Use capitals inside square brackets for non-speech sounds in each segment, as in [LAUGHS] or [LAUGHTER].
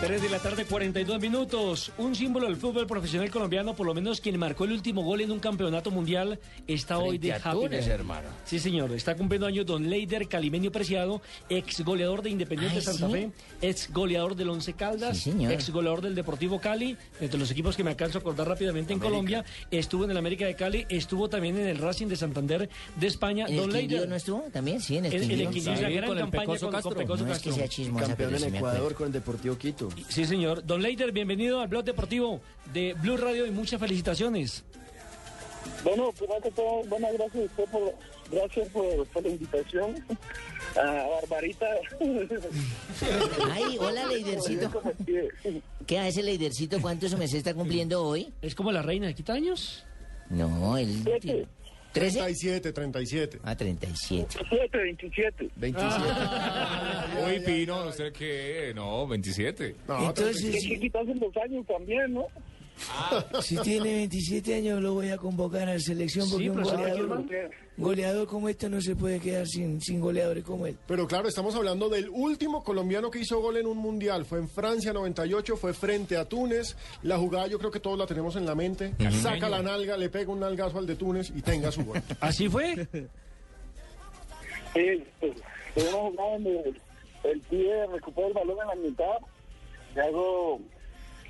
Tres de la tarde, 42 minutos. Un símbolo del fútbol profesional colombiano, por lo menos quien marcó el último gol en un campeonato mundial, está hoy de a Túnez, hermano. Sí, señor. Está cumpliendo años don Leider Calimenio Preciado, ex goleador de Independiente Ay, Santa ¿sí? Fe, ex goleador del Once Caldas, Sí, señor. ex goleador del Deportivo Cali, entre los equipos que me alcanzo a acordar rápidamente en Colombia. Estuvo en el América de Cali, estuvo también en el Racing de Santander de España. ¿En el don Quindío Leider. no estuvo? También, sí, en el El, el Quindío. Gran con el campaña Pecoso con, con Castro. Pecoso No es que Castro. sea chismosa, Campeón en Ecuador con el Deportivo Quito. Sí, señor. Don Leider, bienvenido al blog deportivo de Blue Radio y muchas felicitaciones. Bueno, primero que todo, buenas gracias a usted por, gracias por, por la invitación. A Barbarita. [LAUGHS] Ay, hola, Leidercito. ¿Qué hace Leidercito? ¿Cuántos meses está cumpliendo hoy? ¿Es como la reina de quita años? No, el... Siete. ¿13? 37, 37. Ah, 37. 27, 27. 27. Uy, Pino, ¿no sé qué? No, 27. No, Entonces, que quitarse los años también, ¿no? Si tiene 27 años lo voy a convocar a la selección porque Sí, un goleador, goleador como este no se puede quedar sin, sin goleadores como él. Pero claro, estamos hablando del último colombiano que hizo gol en un mundial. Fue en Francia 98, fue frente a Túnez. La jugada yo creo que todos la tenemos en la mente. Saca la nalga, le pega un nalgazo al de Túnez y tenga su gol. [LAUGHS] ¿Así fue? Sí, pues, en una jugada donde el pie recupera el balón en la mitad, le hago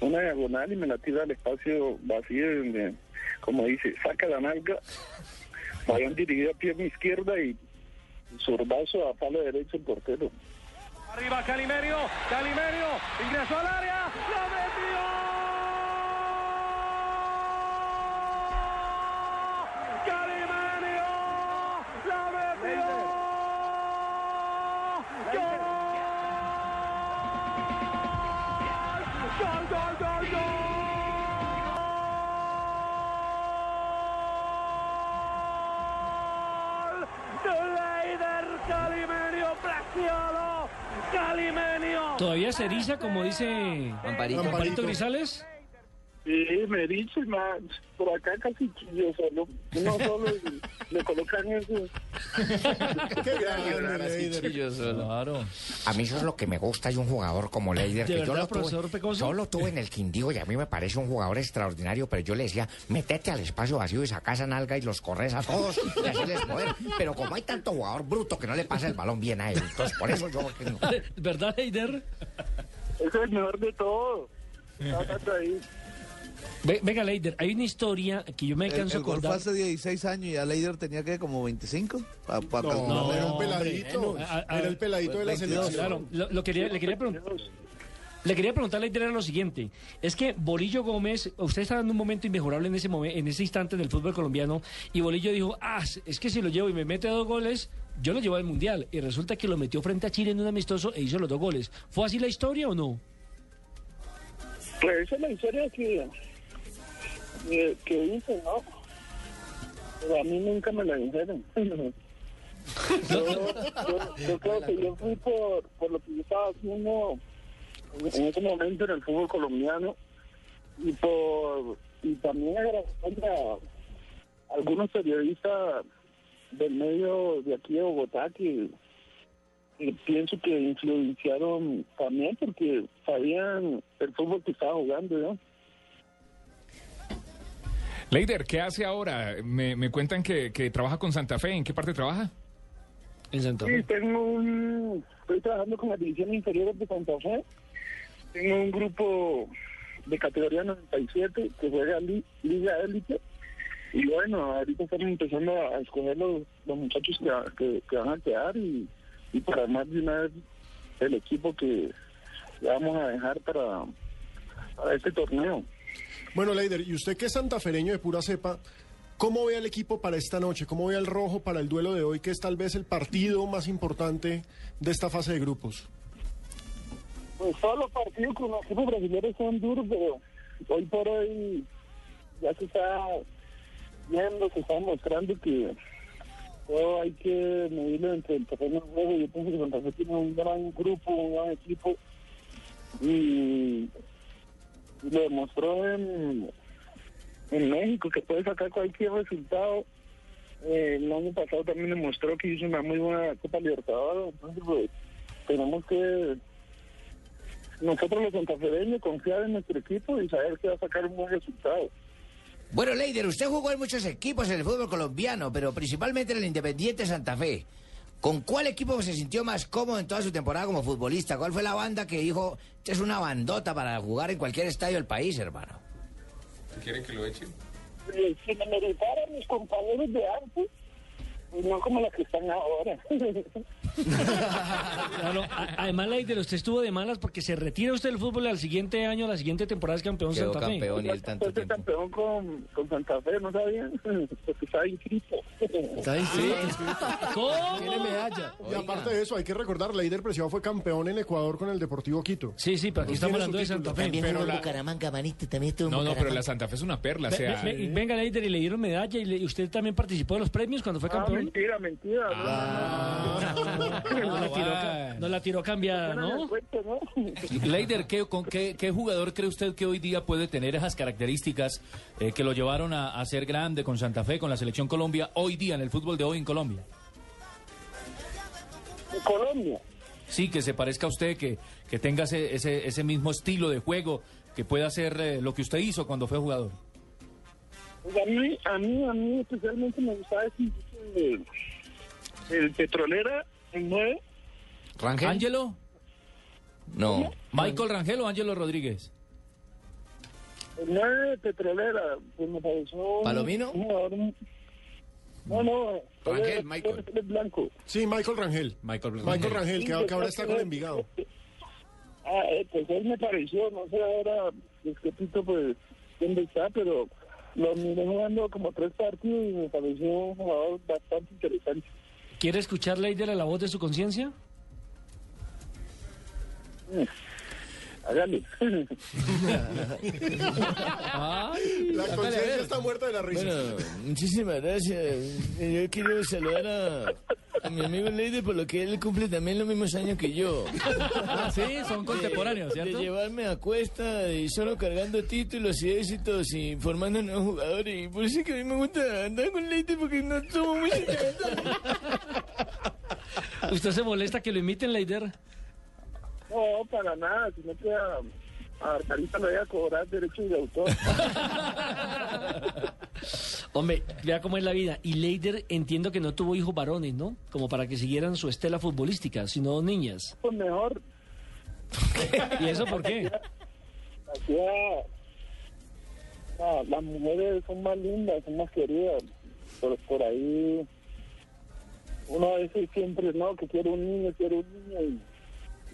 una diagonal y me la tira al espacio vacío donde, como dice, saca la nalga, balón dirigido a pierna izquierda y zurdazo a palo derecho el portero. Arriba Calimerio, Calimerio, ingresó al área, lo Calimenio. ¿Todavía se eriza, como dice Amparito. Amparito Grisales? Sí, me dice, más por acá casi chillo solo. Uno solo le colocan eso. [LAUGHS] Qué grande. Claro. A mí eso es lo que me gusta de un jugador como Leider, ¿De que yo lo tuve, yo lo tuve en el Quindío y a mí me parece un jugador extraordinario, pero yo le decía, metete al espacio vacío y saca esa nalga y los corres a todos y así les poder. Pero como hay tanto jugador bruto que no le pasa el balón bien a él, entonces por eso yo... que no. [LAUGHS] ¿Verdad, Leider? Eso es el mejor de todo. [LAUGHS] Ahí. Ve- Venga, Leider, hay una historia que yo me El, alcanzo a el gol fue acordar. hace 16 años y a Leider tenía que como 25 para calcular. No, era un hombre, peladito. a- a- Era el peladito de la 22, selección. Claro, lo, lo quería, le quería preguntar. Le quería preguntar, Leider, era lo siguiente. Es que Bolillo Gómez, usted está dando un momento inmejorable en ese momen- en ese instante del fútbol colombiano, y Bolillo dijo, ah, es que si lo llevo y me mete dos goles, yo lo llevo al Mundial. Y resulta que lo metió frente a Chile en un amistoso e hizo los dos goles. ¿Fue así la historia o no? Pues esa es la historia que, que, hice, ¿no? Pero a mí nunca me la dijeron. [LAUGHS] yo, yo, creo que yo fui por, por lo que yo estaba haciendo en ese momento en el fútbol colombiano y por y también agradecerle a algunos periodistas del medio de aquí de Bogotá que, que pienso que influenciaron también porque sabían el fútbol que estaba jugando yo. Leider, ¿qué hace ahora? Me, me cuentan que, que trabaja con Santa Fe. ¿En qué parte trabaja? En Santa Sí, tengo un, estoy trabajando con las divisiones inferiores de Santa Fe. Tengo un grupo de categoría 97 que juega li- Liga Élite. Y bueno, ahorita estamos empezando a escoger los, los muchachos que, que- que van a quedar y, y para más de una vez el equipo que vamos a dejar para, para este torneo. Bueno, Leider, y usted que es santafereño de pura cepa, ¿cómo ve al equipo para esta noche? ¿Cómo ve al rojo para el duelo de hoy, que es tal vez el partido más importante de esta fase de grupos? Pues todos los partidos con los equipos brasileños son duros, pero hoy por hoy ya se está viendo, se está mostrando que todo hay que medirlo entre el terreno de juego. Yo pienso que Santa Fe tiene un gran grupo, un gran equipo y lo demostró en, en México que puede sacar cualquier resultado. Eh, el año pasado también demostró que hizo una muy buena Copa Libertadores. Entonces, pues, tenemos que nosotros los santafereños confiar en nuestro equipo y saber que va a sacar un buen resultado. Bueno, Leider, usted jugó en muchos equipos en el fútbol colombiano, pero principalmente en el Independiente Santa Fe. ¿Con cuál equipo se sintió más cómodo en toda su temporada como futbolista? ¿Cuál fue la banda que dijo, "Esta es una bandota para jugar en cualquier estadio del país, hermano? ¿Quieren que lo echen? Eh, si me meritaran mis compañeros de antes, pues no como los que están ahora. [LAUGHS] Claro, además, Leider, usted estuvo de malas porque se retira usted del fútbol al siguiente año, la siguiente temporada es campeón Quedó Santa Fe. campeón y él tanto tiempo. campeón con, con Santa Fe, ¿no sabían? [LAUGHS] Porque estaba inscrito. Está inscrito. ¿Cómo? Tiene medalla. Y aparte de eso, hay que recordar, Leider Preciado fue campeón en Ecuador con el Deportivo Quito. Sí, sí, pero aquí estamos hablando de Santa. Fe. También Pero en la- Bucaramanga, manito, también estuvo en No, no, pero la Santa Fe es una perla. O sea, venga, Leider, y le dieron medalla y, le- y usted también participó de los premios cuando fue Ah, campeón. Mentira, mentira. no, la tiró, no la tiró cambiada, No. Leider, ¿qué, con qué, qué jugador cree usted que hoy día puede tener esas características eh, que lo llevaron a, a ser grande con Santa Fe, con la selección Colombia, hoy día en el fútbol de hoy en Colombia? Colombia. Sí, que se parezca a usted, que, que tenga ese, ese, ese mismo estilo de juego, que pueda hacer eh, lo que usted hizo cuando fue jugador. Pues a mí, a mí, a mí especialmente me gustaba ese el, el petrolera, el 9. ¿Rangel? ¿Ángelo? No. ¿Michael Rangel o Ángelo Rodríguez? El 9 petrolera, pues me pareció... ¿Palomino? un No, no. Rangel, Michael. blanco. Sí, Michael Rangel. Michael Michael Rangel, que, que ahora está con Envigado. Ah, eh, pues él me pareció, no sé ahora, es que Pito, pues, dónde está, pero lo miré jugando como tres partidos y me pareció un jugador bastante interesante. ¿Quiere escuchar, Leider, a la voz de su conciencia? Hágale. [LAUGHS] La conciencia está muerta de la risa. Bueno, muchísimas gracias. Yo quiero saludar a [LAUGHS] mi amigo Leider por lo que él cumple también los mismos años que yo. Ah, sí, son contemporáneos, De ¿cierto? llevarme a cuesta y solo cargando títulos y éxitos y formando nuevos jugadores. Y por eso es que a mí me gusta andar con Leider porque no somos muy sentimentales. [LAUGHS] ¿Usted se molesta que lo imiten, Leider? No, para nada, sino que a, a Arcarita le voy a cobrar derechos de autor. [LAUGHS] Hombre, vea cómo es la vida. Y Leider entiendo que no tuvo hijos varones, ¿no? Como para que siguieran su estela futbolística, sino niñas. Pues mejor, [LAUGHS] ¿Y eso por qué? No, las mujeres son más lindas, son más queridas. Por, por ahí, uno a veces siempre, no, que quiero un niño, quiero un niño. Y,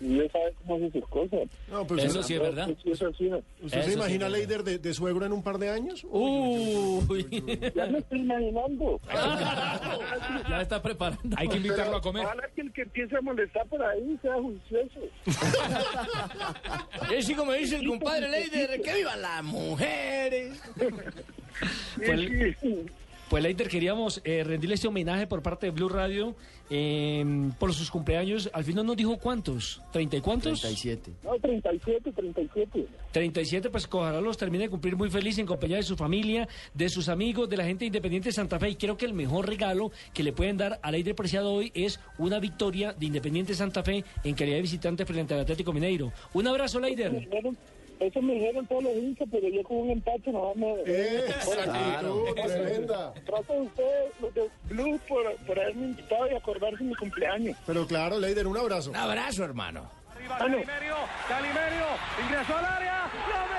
y ya sabe cómo hace sus cosas. No, pues Eso sí es verdad. Sí, eso sí, ¿no? ¿Usted Eso se sí imagina es a Leider de, de suegro en un par de años? Uy, Ya me estoy imaginando. [LAUGHS] ya está preparando. hay que invitarlo a comer. Ojalá que el que empiece a molestar por ahí sea juicioso. [LAUGHS] Y así como dice el compadre Leider, que vivan las mujeres. Pues, pues Leider, queríamos eh, rendirle este homenaje por parte de Blue Radio eh, por sus cumpleaños. Al final nos dijo cuántos, ¿treinta y cuántos? 37. No, 37, 37. 37, pues ojalá los termine de cumplir muy feliz en compañía de su familia, de sus amigos, de la gente independiente de Santa Fe. Y creo que el mejor regalo que le pueden dar a Leider Preciado hoy es una victoria de Independiente Santa Fe en calidad de visitante frente al Atlético Mineiro. Un abrazo, Leider. Eso me dijeron todos los hinchas, pero yo con un empate no me... ¡Esa actitud tremenda! Trato de ustedes, los de Blue, por, por haberme invitado y acordarse de mi cumpleaños. Pero claro, Leider, un abrazo. Un abrazo, hermano. Arriba Calimerio, Calimerio, ingresó al área, lo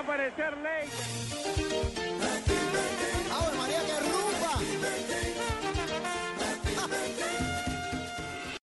aparecer Leider.